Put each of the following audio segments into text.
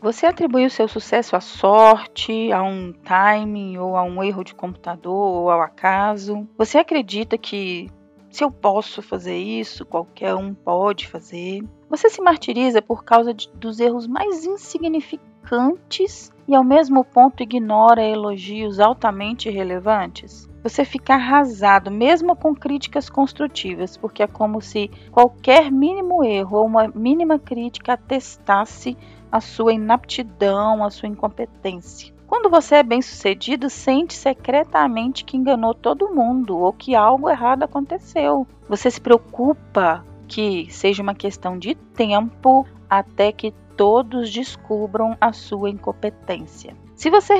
Você atribui o seu sucesso à sorte, a um timing ou a um erro de computador ou ao acaso? Você acredita que se eu posso fazer isso, qualquer um pode fazer? Você se martiriza por causa de, dos erros mais insignificantes e ao mesmo ponto ignora elogios altamente relevantes? Você fica arrasado, mesmo com críticas construtivas, porque é como se qualquer mínimo erro ou uma mínima crítica atestasse a sua inaptidão, a sua incompetência. Quando você é bem-sucedido, sente secretamente que enganou todo mundo ou que algo errado aconteceu. Você se preocupa que seja uma questão de tempo até que todos descubram a sua incompetência. Se você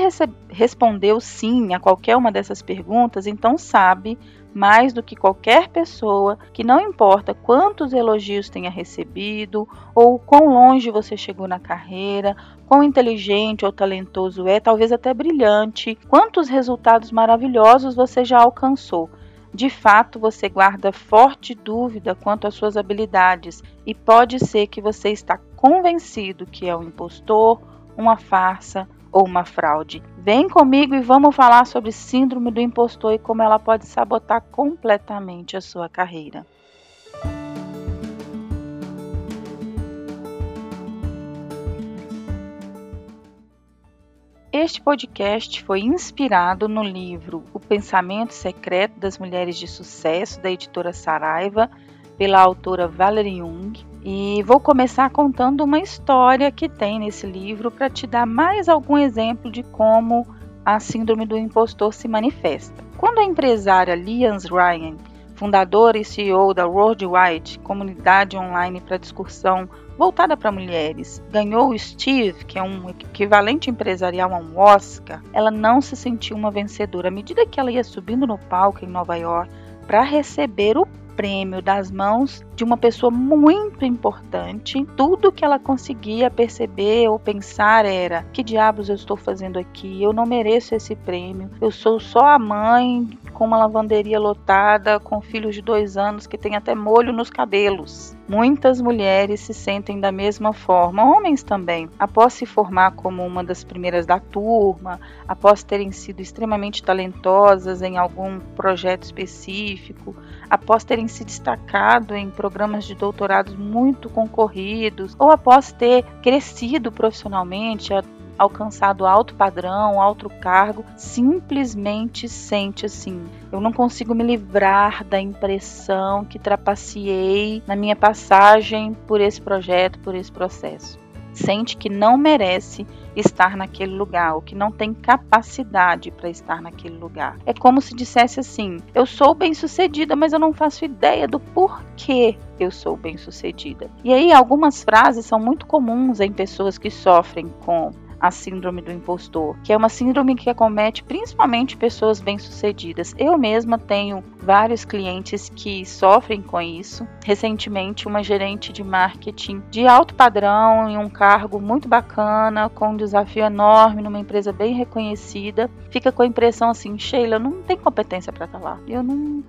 respondeu sim a qualquer uma dessas perguntas, então sabe mais do que qualquer pessoa que não importa quantos elogios tenha recebido ou quão longe você chegou na carreira, quão inteligente ou talentoso é, talvez até brilhante, quantos resultados maravilhosos você já alcançou. De fato, você guarda forte dúvida quanto às suas habilidades e pode ser que você está convencido que é um impostor, uma farsa ou uma fraude. Vem comigo e vamos falar sobre síndrome do impostor e como ela pode sabotar completamente a sua carreira. Este podcast foi inspirado no livro O Pensamento Secreto das Mulheres de Sucesso, da editora Saraiva, pela autora Valerie Jung, e vou começar contando uma história que tem nesse livro para te dar mais algum exemplo de como a síndrome do impostor se manifesta. Quando a empresária Lians Ryan, fundadora e CEO da Worldwide, comunidade online para discussão voltada para mulheres, ganhou o Steve, que é um equivalente empresarial a um Oscar, ela não se sentiu uma vencedora. À medida que ela ia subindo no palco em Nova York para receber o prêmio das mãos de uma pessoa muito importante. Tudo que ela conseguia perceber ou pensar era: que diabos eu estou fazendo aqui? Eu não mereço esse prêmio. Eu sou só a mãe com uma lavanderia lotada, com filhos de dois anos que tem até molho nos cabelos. Muitas mulheres se sentem da mesma forma, homens também. Após se formar como uma das primeiras da turma, após terem sido extremamente talentosas em algum projeto específico, após terem se destacado em programas de doutorados muito concorridos, ou após ter crescido profissionalmente, alcançado alto padrão, alto cargo, simplesmente sente assim: eu não consigo me livrar da impressão que trapaceei na minha passagem por esse projeto, por esse processo. Sente que não merece estar naquele lugar, ou que não tem capacidade para estar naquele lugar. É como se dissesse assim: eu sou bem-sucedida, mas eu não faço ideia do porquê eu sou bem-sucedida. E aí algumas frases são muito comuns em pessoas que sofrem com a síndrome do impostor, que é uma síndrome que acomete principalmente pessoas bem-sucedidas. Eu mesma tenho vários clientes que sofrem com isso. Recentemente, uma gerente de marketing de alto padrão em um cargo muito bacana, com um desafio enorme numa empresa bem reconhecida, fica com a impressão assim, Sheila, não tem competência para estar tá lá. Eu não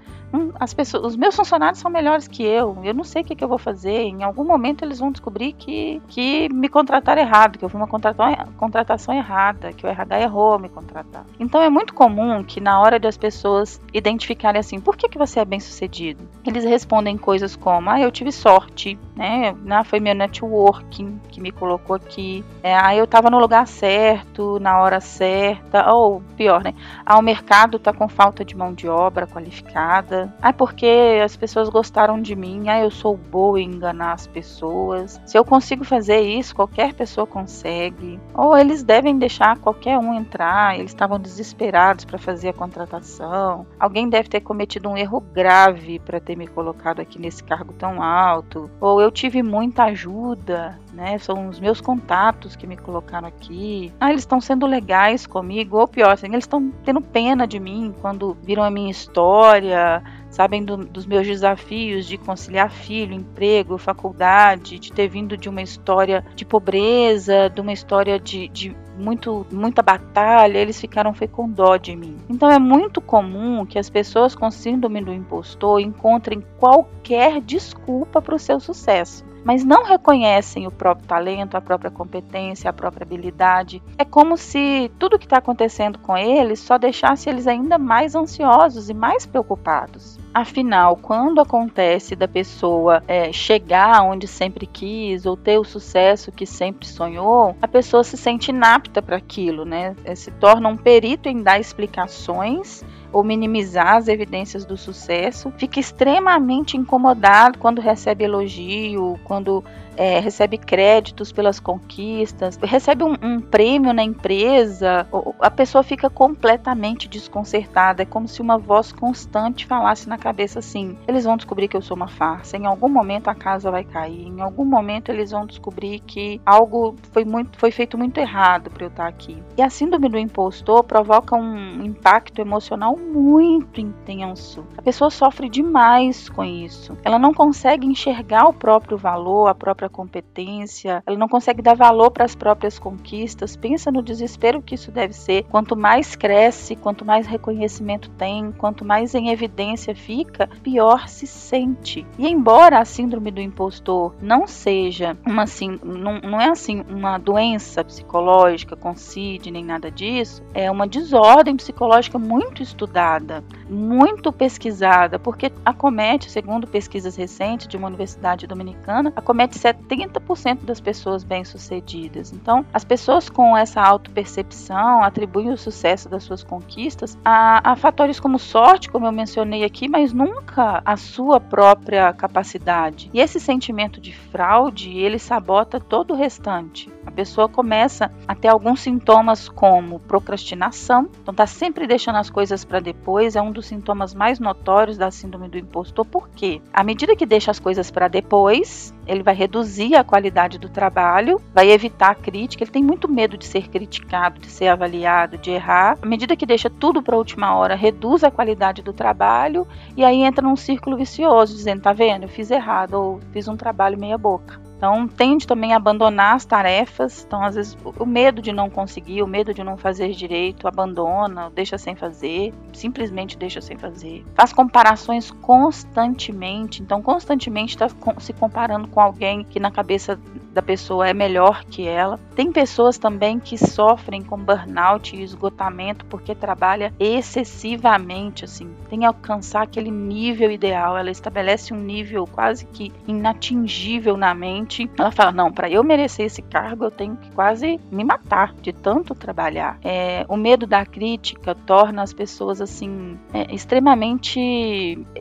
as pessoas, os meus funcionários são melhores que eu. Eu não sei o que, que, eu vou fazer. Em algum momento eles vão descobrir que, que me contrataram errado, que eu fui uma contratação, errada, que o RH errou me contratar. Então é muito comum que na hora de as pessoas identificarem assim, por que, que você é bem sucedido? Eles respondem coisas como, ah, eu tive sorte, né? Foi meu networking que me colocou aqui. É, ah, eu estava no lugar certo, na hora certa. Ou pior, né? Ah, o mercado está com falta de mão de obra qualificada ah, porque as pessoas gostaram de mim. Ah, eu sou boa em enganar as pessoas. Se eu consigo fazer isso, qualquer pessoa consegue. Ou eles devem deixar qualquer um entrar. Eles estavam desesperados para fazer a contratação. Alguém deve ter cometido um erro grave para ter me colocado aqui nesse cargo tão alto. Ou eu tive muita ajuda, né? São os meus contatos que me colocaram aqui. Ah, eles estão sendo legais comigo. Ou pior, assim, eles estão tendo pena de mim quando viram a minha história sabem do, dos meus desafios de conciliar filho, emprego, faculdade, de ter vindo de uma história de pobreza, de uma história de, de muito, muita batalha, eles ficaram com dó de mim. Então é muito comum que as pessoas com síndrome do impostor encontrem qualquer desculpa para o seu sucesso. mas não reconhecem o próprio talento, a própria competência, a própria habilidade. É como se tudo que está acontecendo com eles só deixasse eles ainda mais ansiosos e mais preocupados. Afinal, quando acontece da pessoa é, chegar onde sempre quis ou ter o sucesso que sempre sonhou, a pessoa se sente inapta para aquilo, né? É, se torna um perito em dar explicações ou minimizar as evidências do sucesso, fica extremamente incomodado quando recebe elogio, quando é, recebe créditos pelas conquistas, recebe um, um, prêmio na empresa, a pessoa fica completamente desconcertada. É como se uma voz constante falasse na cabeça assim: eles vão descobrir que eu sou uma farsa, em algum momento a casa vai cair, em algum momento eles vão descobrir que algo foi, muito, foi feito muito errado para eu estar aqui. E a síndrome do impostor provoca um impacto emocional muito intenso. A pessoa sofre demais com isso. Ela não consegue enxergar o próprio valor, a própria competência, ela não consegue dar valor para as próprias conquistas. Pensa no desespero que isso deve ser. Quanto mais cresce, quanto mais reconhecimento tem, quanto mais em evidência fica, pior se sente. E embora a síndrome do impostor não seja uma assim, não, não é assim uma doença psicológica com CID nem nada disso, é uma desordem psicológica muito estudada, mudada muito pesquisada, porque acomete, segundo pesquisas recentes de uma universidade dominicana, acomete 70% das pessoas bem-sucedidas. Então, as pessoas com essa autopercepção atribuem o sucesso das suas conquistas a, a fatores como sorte, como eu mencionei aqui, mas nunca a sua própria capacidade. E esse sentimento de fraude, ele sabota todo o restante. A pessoa começa a ter alguns sintomas como procrastinação, então está sempre deixando as coisas para depois, é um dos sintomas mais notórios da síndrome do impostor. Por quê? À medida que deixa as coisas para depois, ele vai reduzir a qualidade do trabalho, vai evitar a crítica, ele tem muito medo de ser criticado, de ser avaliado, de errar. À medida que deixa tudo para a última hora, reduz a qualidade do trabalho e aí entra num círculo vicioso, dizendo: tá vendo, eu fiz errado ou fiz um trabalho meia boca. Então, tende também a abandonar as tarefas. Então, às vezes, o medo de não conseguir, o medo de não fazer direito, abandona, deixa sem fazer, simplesmente deixa sem fazer. Faz comparações constantemente. Então, constantemente está se comparando com alguém que na cabeça da pessoa é melhor que ela. Tem pessoas também que sofrem com burnout e esgotamento porque trabalha excessivamente, assim, tem que alcançar aquele nível ideal. Ela estabelece um nível quase que inatingível na mente. Ela fala: não, para eu merecer esse cargo eu tenho que quase me matar de tanto trabalhar. É, o medo da crítica torna as pessoas assim é, extremamente,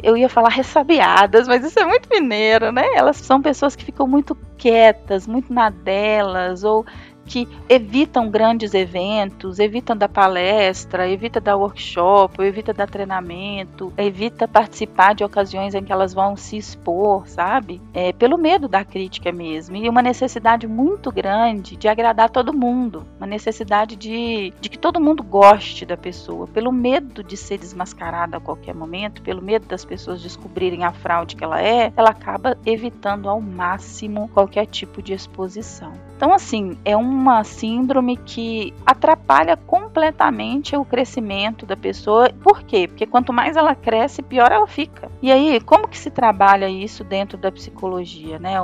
eu ia falar ressabiadas, mas isso é muito mineiro, né? Elas são pessoas que ficam muito quietas, muito na delas, ou que evitam grandes eventos, evitam dar palestra, evita dar workshop, evita dar treinamento, evita participar de ocasiões em que elas vão se expor, sabe? É, pelo medo da crítica mesmo. E uma necessidade muito grande de agradar todo mundo, uma necessidade de, de que todo mundo goste da pessoa, pelo medo de ser desmascarada a qualquer momento, pelo medo das pessoas descobrirem a fraude que ela é, ela acaba evitando ao máximo qualquer tipo de exposição. Então, assim, é uma síndrome que atrapalha completamente o crescimento da pessoa. Por quê? Porque quanto mais ela cresce, pior ela fica. E aí, como que se trabalha isso dentro da psicologia, né?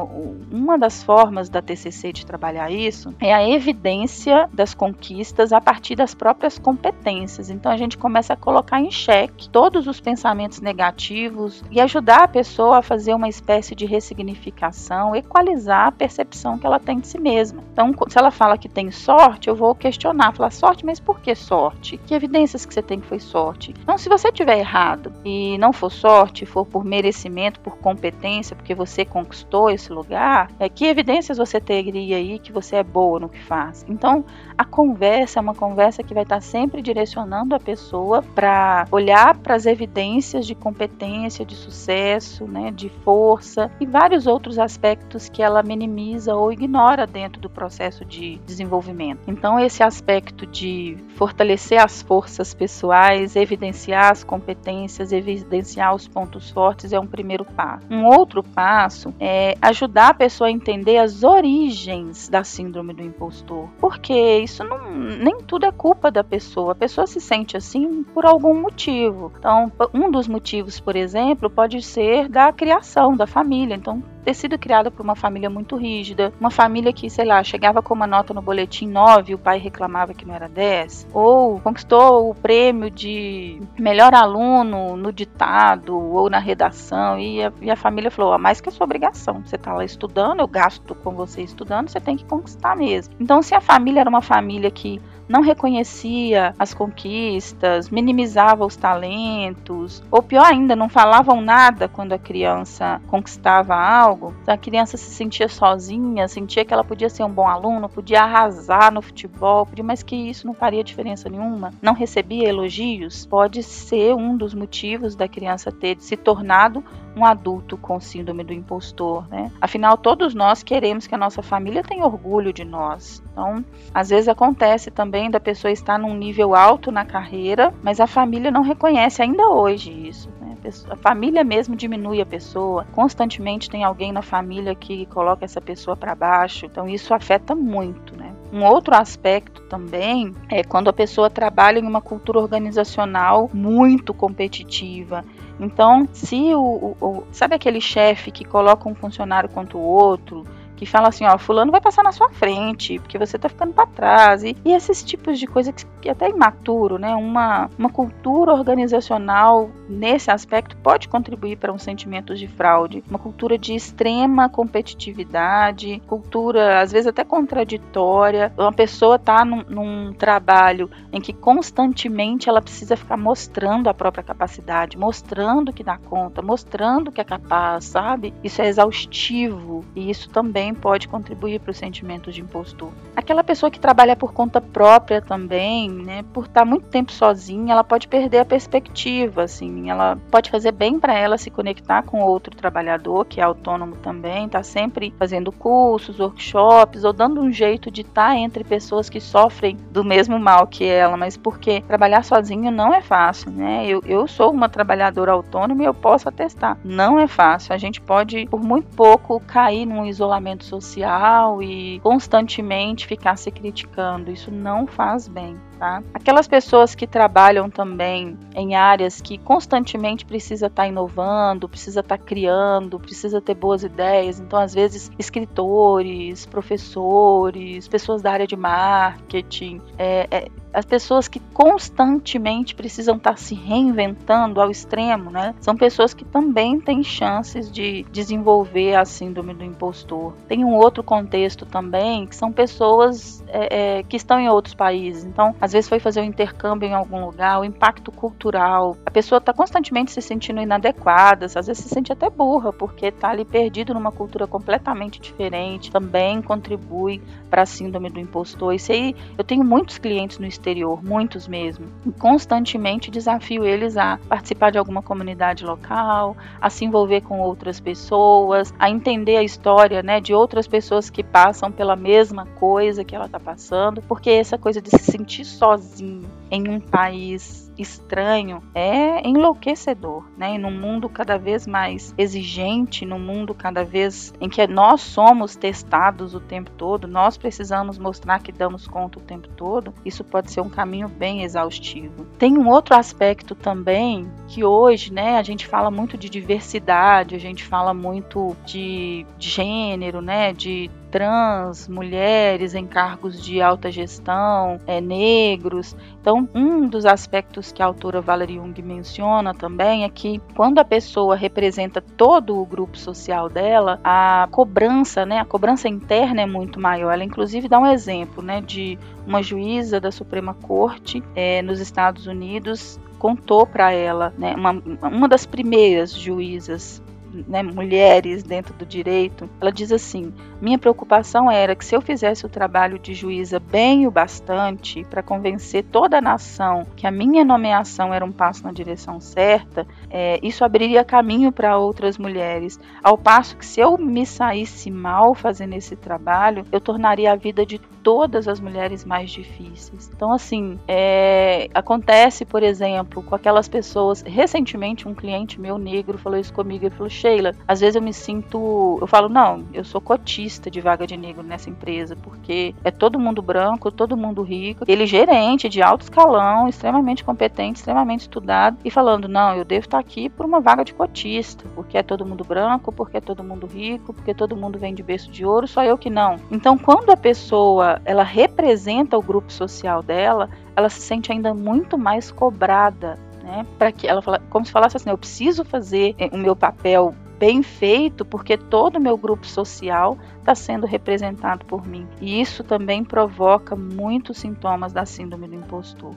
Uma das formas da TCC de trabalhar isso é a evidência das conquistas a partir das próprias competências. Então, a gente começa a colocar em xeque todos os pensamentos negativos e ajudar a pessoa a fazer uma espécie de ressignificação, equalizar a percepção que ela tem de si mesma mesma. Então, se ela fala que tem sorte, eu vou questionar, falar sorte, mas por que sorte? Que evidências que você tem que foi sorte? Então, se você tiver errado e não for sorte, for por merecimento, por competência, porque você conquistou esse lugar, é, que evidências você teria aí que você é boa no que faz? Então, a conversa é uma conversa que vai estar sempre direcionando a pessoa para olhar para as evidências de competência, de sucesso, né, de força e vários outros aspectos que ela minimiza ou ignora dentro dentro do processo de desenvolvimento. Então, esse aspecto de fortalecer as forças pessoais, evidenciar as competências, evidenciar os pontos fortes é um primeiro passo. Um outro passo é ajudar a pessoa a entender as origens da síndrome do impostor, porque isso não, nem tudo é culpa da pessoa. A pessoa se sente assim por algum motivo. Então, um dos motivos, por exemplo, pode ser da criação da família. Então, ter sido criada por uma família muito rígida, uma família que, sei lá, chegava com uma nota no boletim 9 e o pai reclamava que não era 10, ou conquistou o prêmio de melhor aluno no ditado ou na redação e a, e a família falou: a mais que a sua obrigação, você está lá estudando, eu gasto com você estudando, você tem que conquistar mesmo. Então, se a família era uma família que não reconhecia as conquistas, minimizava os talentos, ou pior ainda, não falavam nada quando a criança conquistava algo. A criança se sentia sozinha, sentia que ela podia ser um bom aluno, podia arrasar no futebol, mas que isso não faria diferença nenhuma, não recebia elogios, pode ser um dos motivos da criança ter se tornado um adulto com síndrome do impostor, né? Afinal, todos nós queremos que a nossa família tenha orgulho de nós. Então, às vezes acontece também da pessoa estar num nível alto na carreira, mas a família não reconhece ainda hoje isso. Né? A família mesmo diminui a pessoa. Constantemente tem alguém na família que coloca essa pessoa para baixo. Então, isso afeta muito, né? Um outro aspecto também é quando a pessoa trabalha em uma cultura organizacional muito competitiva então, se o, o, o sabe aquele chefe que coloca um funcionário contra o outro, que fala assim, ó, fulano vai passar na sua frente, porque você tá ficando para trás. E, e, esses tipos de coisa que, que até imaturo, né? Uma, uma cultura organizacional nesse aspecto pode contribuir para um sentimento de fraude. Uma cultura de extrema competitividade, cultura às vezes até contraditória. Uma pessoa tá num, num trabalho em que constantemente ela precisa ficar mostrando a própria capacidade, mostrando que dá conta, mostrando que é capaz, sabe? Isso é exaustivo e isso também também pode contribuir para o sentimento de impostor. Aquela pessoa que trabalha por conta própria também, né, por estar muito tempo sozinha, ela pode perder a perspectiva, assim, ela pode fazer bem para ela se conectar com outro trabalhador que é autônomo também, está sempre fazendo cursos, workshops ou dando um jeito de estar tá entre pessoas que sofrem do mesmo mal que ela, mas porque trabalhar sozinho não é fácil, né? Eu, eu sou uma trabalhadora autônoma e eu posso atestar, não é fácil. A gente pode, por muito pouco, cair num isolamento social e constantemente ficar se criticando. Isso não faz bem. Tá? Aquelas pessoas que trabalham também em áreas que constantemente precisa estar tá inovando, precisa estar tá criando, precisa ter boas ideias. Então, às vezes, escritores, professores, pessoas da área de marketing, é, é, as pessoas que constantemente precisam estar se reinventando ao extremo, né? São pessoas que também têm chances de desenvolver a síndrome do impostor. Tem um outro contexto também, que são pessoas é, é, que estão em outros países. Então, às vezes foi fazer um intercâmbio em algum lugar, o impacto cultural. A pessoa está constantemente se sentindo inadequada, às vezes se sente até burra, porque está ali perdido numa cultura completamente diferente. Também contribui para a síndrome do impostor. Isso aí, eu tenho muitos clientes no exterior, muitos mesmo. E constantemente desafio eles a participar de alguma comunidade local, a se envolver com outras pessoas, a entender a história, né, de outras pessoas que passam pela mesma coisa que ela está passando, porque essa coisa de se sentir sozinho em um país estranho é enlouquecedor, né? E num mundo cada vez mais exigente, num mundo cada vez em que nós somos testados o tempo todo, nós precisamos mostrar que damos conta o tempo todo, isso pode ser um caminho bem exaustivo. Tem um outro aspecto também que hoje, né, a gente fala muito de diversidade, a gente fala muito de gênero, né, de trans, mulheres em cargos de alta gestão, é, negros. Então, um dos aspectos que a autora Valerie Jung menciona também é que quando a pessoa representa todo o grupo social dela, a cobrança, né, a cobrança interna é muito maior. Ela, inclusive, dá um exemplo né, de uma juíza da Suprema Corte é, nos Estados Unidos contou para ela, né, uma, uma das primeiras juízas né, mulheres dentro do direito, ela diz assim: minha preocupação era que se eu fizesse o trabalho de juíza bem o bastante para convencer toda a nação que a minha nomeação era um passo na direção certa, é, isso abriria caminho para outras mulheres. Ao passo que se eu me saísse mal fazendo esse trabalho, eu tornaria a vida de todas as mulheres mais difíceis. Então, assim, é, acontece, por exemplo, com aquelas pessoas. Recentemente, um cliente meu negro falou isso comigo. Ele falou: Sheila, às vezes eu me sinto, eu falo, não, eu sou cotista de vaga de negro nessa empresa, porque é todo mundo branco, todo mundo rico, ele gerente de alto escalão, extremamente competente, extremamente estudado, e falando, não, eu devo estar aqui por uma vaga de cotista, porque é todo mundo branco, porque é todo mundo rico, porque todo mundo vem de berço de ouro, só eu que não. Então, quando a pessoa, ela representa o grupo social dela, ela se sente ainda muito mais cobrada né? Para que ela fala, como se falasse assim, eu preciso fazer eh, o meu papel bem feito porque todo o meu grupo social está sendo representado por mim. E isso também provoca muitos sintomas da síndrome do impostor.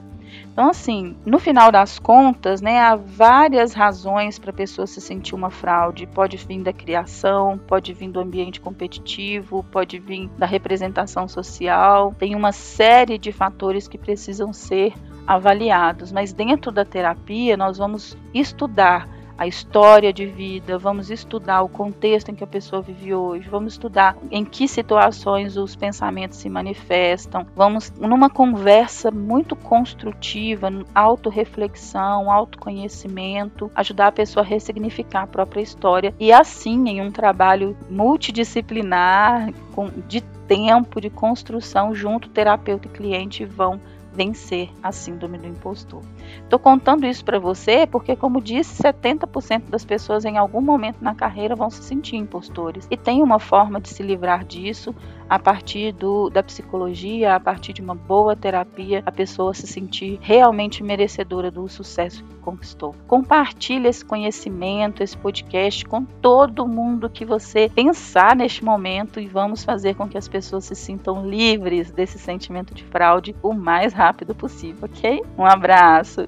Então, assim, no final das contas, né, há várias razões para a pessoa se sentir uma fraude. Pode vir da criação, pode vir do ambiente competitivo, pode vir da representação social. Tem uma série de fatores que precisam ser avaliados, mas dentro da terapia nós vamos estudar a história de vida, vamos estudar o contexto em que a pessoa vive hoje, vamos estudar em que situações os pensamentos se manifestam, vamos numa conversa muito construtiva, autorreflexão, autoconhecimento, ajudar a pessoa a ressignificar a própria história e assim em um trabalho multidisciplinar de tempo de construção junto terapeuta e cliente vão vencer a síndrome do impostor. Estou contando isso para você porque, como disse, 70% das pessoas em algum momento na carreira vão se sentir impostores. E tem uma forma de se livrar disso a partir do, da psicologia, a partir de uma boa terapia, a pessoa se sentir realmente merecedora do sucesso que conquistou. Compartilhe esse conhecimento, esse podcast com todo mundo que você pensar neste momento e vamos fazer com que as pessoas se sintam livres desse sentimento de fraude o mais rápido possível, ok? Um abraço!